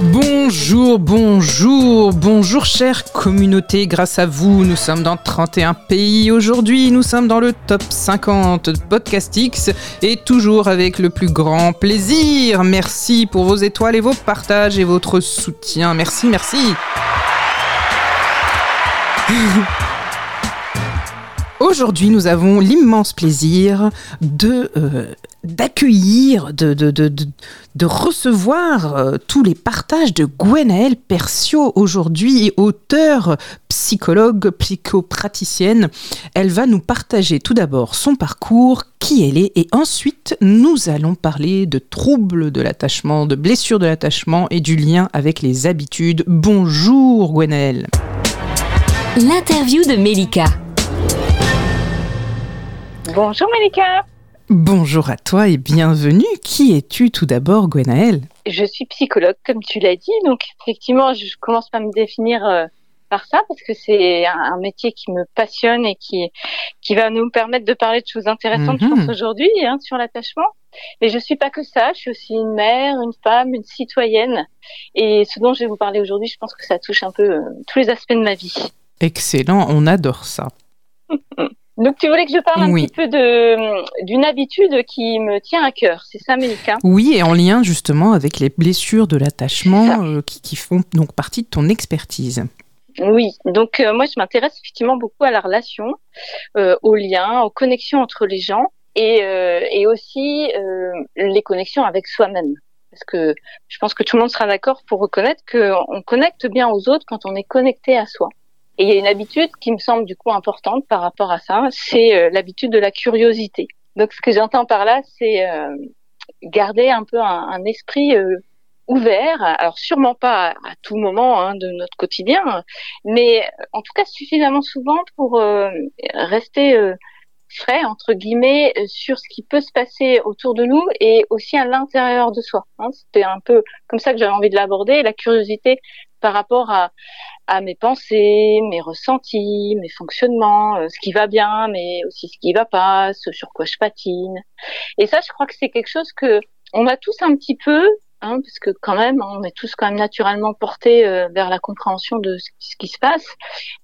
Bonjour, bonjour, bonjour chère communauté, grâce à vous nous sommes dans 31 pays aujourd'hui, nous sommes dans le top 50 de Podcastix et toujours avec le plus grand plaisir. Merci pour vos étoiles et vos partages et votre soutien, merci, merci. Aujourd'hui, nous avons l'immense plaisir de euh, d'accueillir, de, de, de, de, recevoir euh, tous les partages de Gwenaëlle Percio aujourd'hui, auteure, psychologue, psychopraticienne. Elle va nous partager tout d'abord son parcours, qui elle est, et ensuite nous allons parler de troubles de l'attachement, de blessures de l'attachement et du lien avec les habitudes. Bonjour Gwenaëlle. L'interview de Melika. Bonjour Melika. Bonjour à toi et bienvenue. Qui es-tu tout d'abord, Gwenaëlle? Je suis psychologue, comme tu l'as dit. Donc, effectivement, je commence par me définir euh, par ça parce que c'est un, métier qui me passionne et qui, qui va nous permettre de parler de choses intéressantes, je pense, mhm. aujourd'hui hein, sur l'attachement. Mais je suis pas que ça. Je suis aussi une mère, une femme, une citoyenne. Et ce dont je vais vous parler aujourd'hui, je pense que ça touche un peu euh, tous les aspects de ma vie. Excellent, on adore ça. Donc tu voulais que je parle un petit peu de d'une habitude qui me tient à cœur, c'est ça Mélika? Oui, et en lien justement avec les blessures de l'attachement euh, qui, qui, font donc partie de ton expertise. Oui, donc euh, moi je m'intéresse effectivement beaucoup à la relation, euh, aux liens, aux connexions entre les gens et, et aussi les connexions avec soi-même. Parce que je pense que tout le monde sera d'accord pour reconnaître qu'on connecte bien aux autres quand on est connecté à soi. Et il y a une habitude qui me semble du coup importante par rapport à ça, c'est euh, l'habitude de la curiosité. Donc ce que j'entends par là, c'est euh, garder un peu un, esprit euh, ouvert, alors sûrement pas à, tout moment hein, de notre quotidien, mais en tout cas suffisamment souvent pour rester frais entre guillemets sur ce qui peut se passer autour de nous et aussi à l'intérieur de soi. Hein. C'était un peu comme ça que j'avais envie de l'aborder, la curiosité par rapport à, à mes pensées, mes ressentis, mes fonctionnements, euh, ce qui va bien, mais aussi ce qui va pas, ce sur quoi je patine. Et ça, je crois que c'est quelque chose que on a tous un petit peu, hein, parce que quand même, on est tous quand même naturellement portés euh, vers la compréhension de ce qui se passe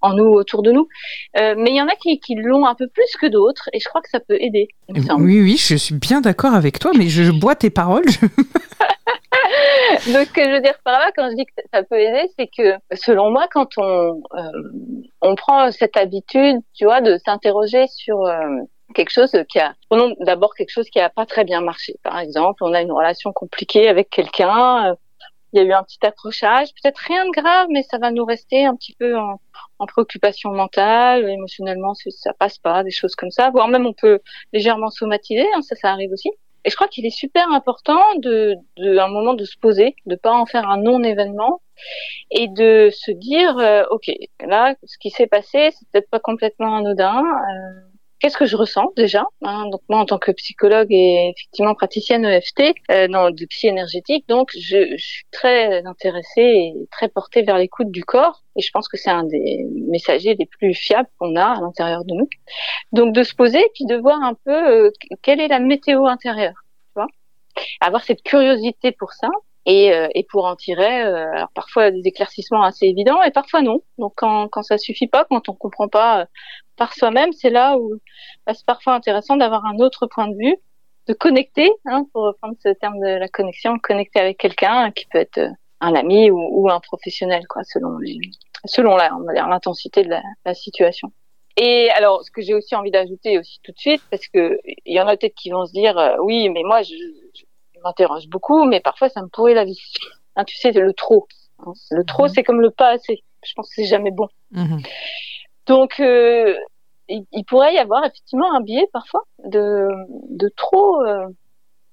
en nous, autour de nous. Euh, mais il y en a qui, qui l'ont un peu plus que d'autres, et je crois que ça peut aider. Oui, oui, je suis bien d'accord avec toi, mais je bois tes paroles. Donc, ce que je veux dire par là, quand je dis que ça peut aider, c'est que, selon moi, quand on, euh, on prend cette habitude, tu vois, de s'interroger sur euh, quelque chose qui a, d'abord quelque chose qui a pas très bien marché. Par exemple, on a une relation compliquée avec quelqu'un, euh, il y a eu un petit accrochage, peut-être rien de grave, mais ça va nous rester un petit peu en, en préoccupation mentale, émotionnellement, ça passe pas, des choses comme ça. Voire même on peut légèrement somatiser, hein, ça, ça arrive aussi. Et je crois qu'il est super important de, de, un moment de se poser, de pas en faire un non-événement et de se dire, euh, ok, là, ce qui s'est passé, c'est peut-être pas complètement anodin. Euh, qu'est-ce que je ressens déjà hein? Donc moi, en tant que psychologue et effectivement praticienne EFT, euh, non, de psy énergétique, donc je, je, suis très intéressée et très portée vers l'écoute du corps. Et je pense que c'est un des messagers les plus fiables qu'on a à l'intérieur de nous. Donc de se poser puis de voir un peu euh, quelle est la météo intérieure. Tu vois? Avoir cette curiosité pour ça. Et, euh, et, pour en tirer euh, alors parfois des éclaircissements assez évidents et parfois non. Donc quand, quand ça suffit pas, quand on comprend pas par soi-même, c'est là où bah, c'est parfois intéressant d'avoir un autre point de vue, de connecter, hein, pour reprendre ce terme de la connexion, connecter avec quelqu'un qui peut être euh, un ami ou, un professionnel, quoi, selon selon la, l'intensité de la, la, situation. Et alors, ce que j'ai aussi envie d'ajouter aussi tout de suite, parce que il y en a peut-être qui vont se dire, euh, oui, mais moi, je, m'interroge beaucoup, mais parfois ça me pourrit la vie. Hein, tu sais, le trop. Hein. Le trop, mhm. c'est comme le pas assez. Je pense que c'est jamais bon. Mhm. Donc, euh, il, pourrait y avoir effectivement un biais parfois de, de trop, euh,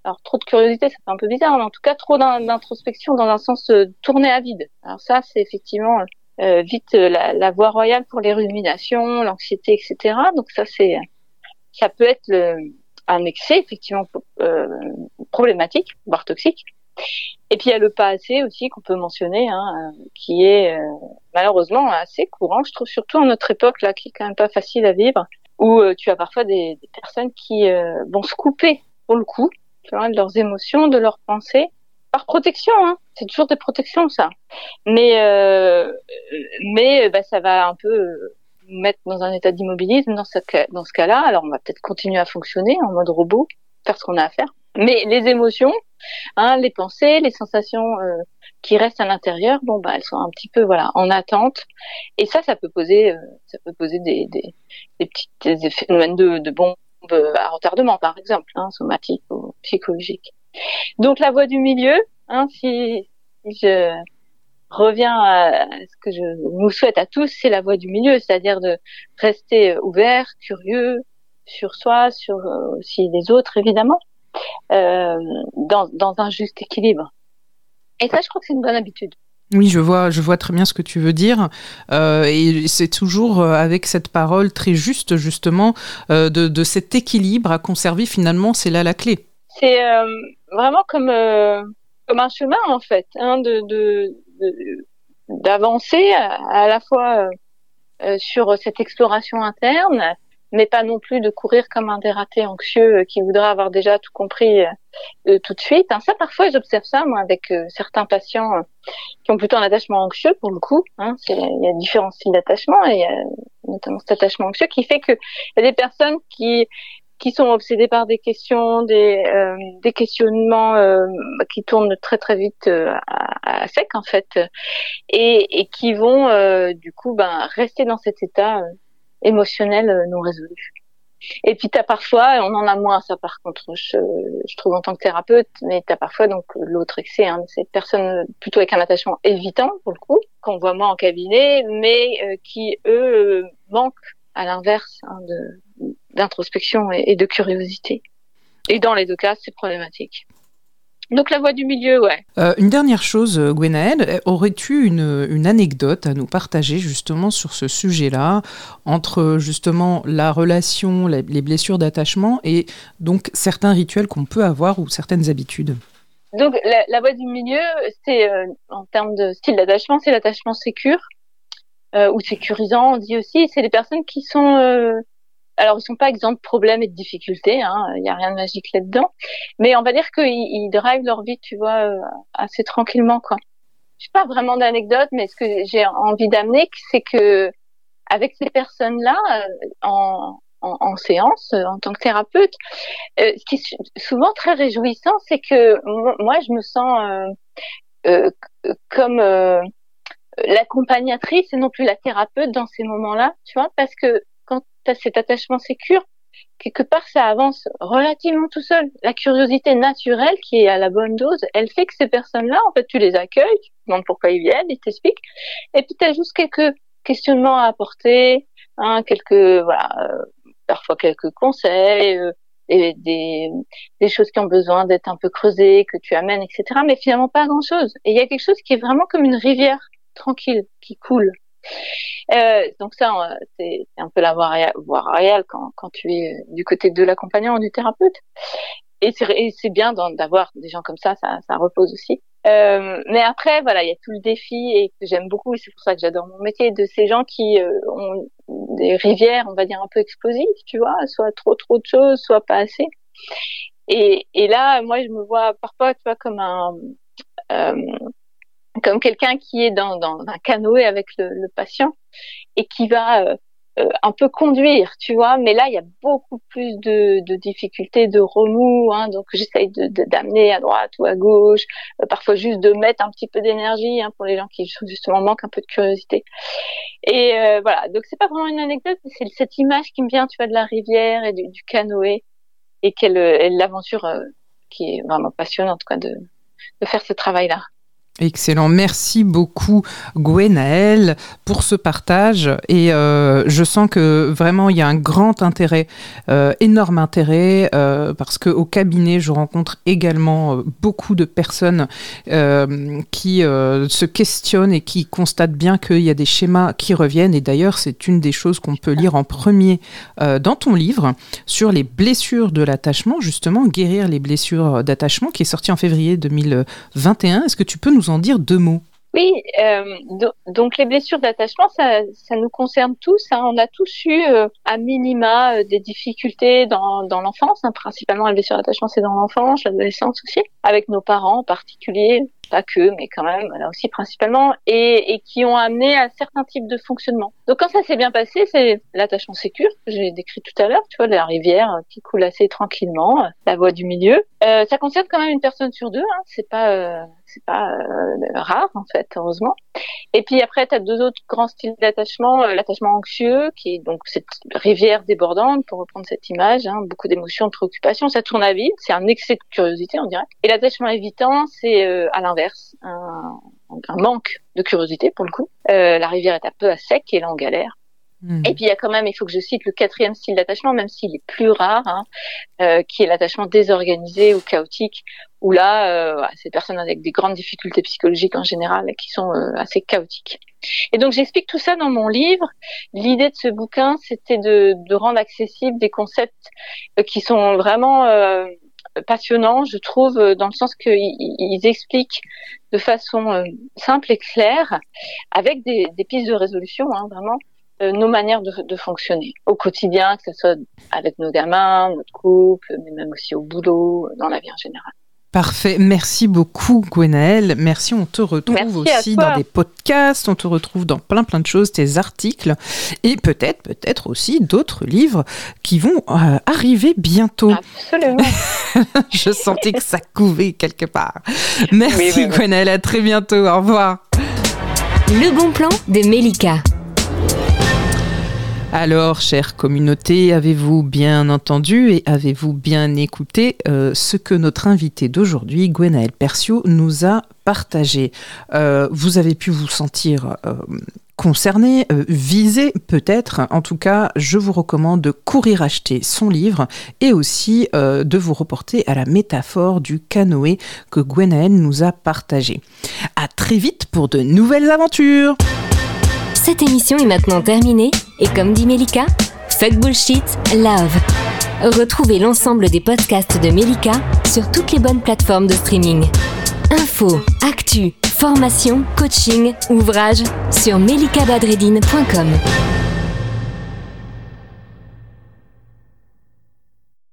alors trop de curiosité, ça fait un peu bizarre, mais en tout cas trop d'introspection dans un sens euh, tourné à vide. Alors ça, c'est effectivement vite la, la, voie royale pour les ruminations, l'anxiété, etc. Donc ça, c'est, ça peut être le, un excès effectivement problématique, voire toxique. Et puis il y a le pas assez aussi qu'on peut mentionner, hein, qui est malheureusement assez courant, je trouve, surtout en notre époque là, qui est quand même pas facile à vivre, où tu as parfois des, personnes qui vont se couper pour le coup, de leurs émotions, de leurs pensées, par protection. Hein. C'est toujours des protections, ça. Mais euh, mais bah, ça va un peu euh, mettre dans un état d'immobilisme dans ce cas-là. Alors on va peut-être continuer à fonctionner en mode robot, faire ce qu'on a à faire. Mais les émotions, hein, les pensées, les sensations euh, qui restent à l'intérieur, bon bah elles sont un petit peu voilà en attente. Et ça, ça peut poser euh, ça peut poser des des, des petits des phénomènes de, de bombes à retardement, par exemple, hein, somatique ou psychologique. Donc la voie du milieu, hein, si, je reviens à ce que je nous souhaite à tous, c'est la voie du milieu, c'est-à-dire de rester ouvert, curieux sur soi, sur euh, aussi les autres évidemment, euh, dans, dans un juste équilibre. Et ça, je crois que c'est une bonne habitude. Oui, je vois, je vois très bien ce que tu veux dire. Euh, et c'est toujours euh, avec cette parole très juste, justement, euh, de, de, cet équilibre à conserver, finalement, c'est là la clé. C'est vraiment comme, comme un chemin, en fait, hein, de, d'avancer à, à, la fois sur cette exploration interne, mais pas non plus de courir comme un dératé anxieux euh, qui voudrait avoir déjà tout compris euh, euh, tout de suite. Hein, ça, parfois, j'observe ça, moi, avec certains patients qui ont plutôt un attachement anxieux, pour le coup. Hein, il y a différents styles d'attachement, et notamment cet attachement anxieux qui fait qu'il y a des personnes qui qui sont obsédées par des questions, des, des questionnements qui tournent très très vite à, à, sec en fait, et, et qui vont du coup ben, rester dans cet état émotionnels euh, non résolus. Et puis tu as parfois, on en a moins ça par contre, je, je trouve en tant que thérapeute, mais tu as parfois donc l'autre excès, hein, cette personne plutôt avec un attachement évitant pour le coup, qu'on voit moins en cabinet, mais euh, qui eux manquent à l'inverse hein, d'introspection et de curiosité. Et dans les deux cas, c'est problématique. Donc la voie du milieu, ouais. Euh, une dernière chose, euh, Gwenaëlle, aurais-tu une, une, anecdote à nous partager justement sur ce sujet-là, entre justement la relation, les, les blessures d'attachement et donc certains rituels qu'on peut avoir ou certaines habitudes? Donc la, la voie du milieu, c'est euh, en termes de style d'attachement, c'est l'attachement sécure euh, ou sécurisant, on dit aussi. C'est les personnes qui sont euh, alors, ils sont pas exempts de problèmes et de difficultés. Hein. Il n'y a rien de magique là-dedans. Mais on va dire qu'ils ils drivent leur vie, tu vois, euh, assez tranquillement, quoi. Je pas vraiment d'anecdote, mais ce que j'ai envie d'amener, c'est que avec ces personnes-là, euh, en, séance, euh, en tant que thérapeute, ce qui est souvent très réjouissant, c'est que moi, je me sens comme l'accompagnatrice et non plus la thérapeute dans ces moments-là, tu vois, parce que cet attachement sécure, quelque part ça avance relativement tout seul. La curiosité naturelle qui est à la bonne dose, elle fait que ces personnes-là, en fait, tu les accueilles, tu demandes pourquoi ils viennent, ils t'expliquent, et puis tu as juste quelques questionnements à apporter, hein, quelques voilà, euh, parfois quelques conseils. Euh, et des, des choses qui ont besoin d'être un peu creusées, que tu amènes, etc. Mais finalement pas grand-chose. Et il y a quelque chose qui est vraiment comme une rivière tranquille, qui coule. Euh, donc ça, c'est un peu la voie réelle quand, tu es du côté de l'accompagnant ou du thérapeute. Et c'est bien d'avoir des gens comme ça, ça, repose aussi. Euh, mais après, voilà, il y a tout le défi et que j'aime beaucoup, et c'est pour ça que j'adore mon métier, de ces gens qui euh, ont des rivières, on va dire, un peu explosives, tu vois, soit trop trop de choses, soit pas assez. Et, là, moi, je me vois parfois, tu vois, comme un, euh, comme quelqu'un qui est dans, un canoë avec le, patient et qui va euh, euh, un peu conduire, tu vois. Mais là, il y a beaucoup plus de, de difficultés, de remous. Hein, donc, j'essaye de, d'amener à droite ou à gauche, euh, parfois juste de mettre un petit peu d'énergie hein, pour les gens qui justement manquent un peu de curiosité. Et voilà. Donc, c'est pas vraiment une anecdote, c'est cette image qui me vient, tu vois, de la rivière et du, canoë et quelle l'aventure qui est vraiment passionnante, de, de faire ce travail-là. Excellent. Merci beaucoup, Gwenaël, pour ce partage. Et euh, je sens que vraiment, il y a un grand intérêt, euh, énorme intérêt, euh, parce qu'au cabinet, je rencontre également beaucoup de personnes qui se questionnent et qui constatent bien qu'il y a des schémas qui reviennent. Et d'ailleurs, c'est une des choses qu'on peut lire en premier dans ton livre sur les blessures de l'attachement, justement, guérir les blessures d'attachement, qui est sorti en février 2021. Est-ce que tu peux nous en dire deux mots oui, euh, donc les blessures d'attachement, ça, nous concerne tous. Hein. On a tous eu euh, à minima euh, des difficultés dans, l'enfance, hein. principalement les blessures d'attachement, c'est dans l'enfance, l'adolescence aussi, avec nos parents en particulier, pas que, mais quand même, là aussi principalement, et, qui ont amené à certains types de fonctionnement. Donc quand ça s'est bien passé, c'est l'attachement sécure que j'ai décrit tout à l'heure, tu vois, la rivière qui coule assez tranquillement, la voie du milieu. Ça concerne quand même une personne sur deux, hein, c'est pas c'est pas euh, rare en fait, heureusement. Et puis après, tu as deux autres grands styles d'attachement, euh, l'attachement anxieux, qui est donc cette rivière débordante, pour reprendre cette image, hein, beaucoup d'émotions, de préoccupations, ça tourne à vide, c'est un excès de curiosité, on dirait. Et l'attachement évitant, c'est euh, à l'inverse, un, manque de curiosité pour le coup. La rivière est un peu à sec et là on galère. Hmm. Et puis il y a quand même, il faut que je cite le quatrième style d'attachement, même s'il est plus rare, hein, euh, qui est l'attachement désorganisé ou chaotique, où là, euh, des personnes avec des grandes difficultés psychologiques en général, qui sont euh, assez chaotiques. Et donc j'explique tout ça dans mon livre. L'idée de ce bouquin, c'était de, rendre accessibles des concepts euh, qui sont vraiment passionnants, je trouve, dans le sens qu'ils expliquent de façon simple et claire, avec des, pistes de résolution, hein, vraiment, nos manières de, de, fonctionner au quotidien, que ce soit avec nos gamins, notre couple, mais même aussi au boulot, dans la vie en général. Parfait. Merci beaucoup, Gwenaëlle. Merci. On te retrouve aussi dans des podcasts. On te retrouve dans plein, plein de choses, tes articles et peut-être, peut-être aussi d'autres livres qui vont euh, arriver bientôt. Absolument. Je sentais que ça couvait quelque part. Merci, oui, À très bientôt. Au revoir. Le bon plan de Melika. Alors, chère communauté, avez-vous bien entendu et avez-vous bien écouté euh, ce que notre invité d'aujourd'hui, Gwenaël Persio, nous a partagé? Euh, Vous avez pu vous sentir euh, concerné, visé peut-être. En tout cas, je vous recommande de courir acheter son livre et aussi de vous reporter à la métaphore du canoë que Gwenaël nous a partagé. À très vite pour de nouvelles aventures cette émission est maintenant terminée et comme dit Melika, fuck bullshit, love. Retrouvez l'ensemble des podcasts de Melika sur toutes les bonnes plateformes de streaming. Info, actu, formation, coaching, ouvrages sur melikabadredine.com.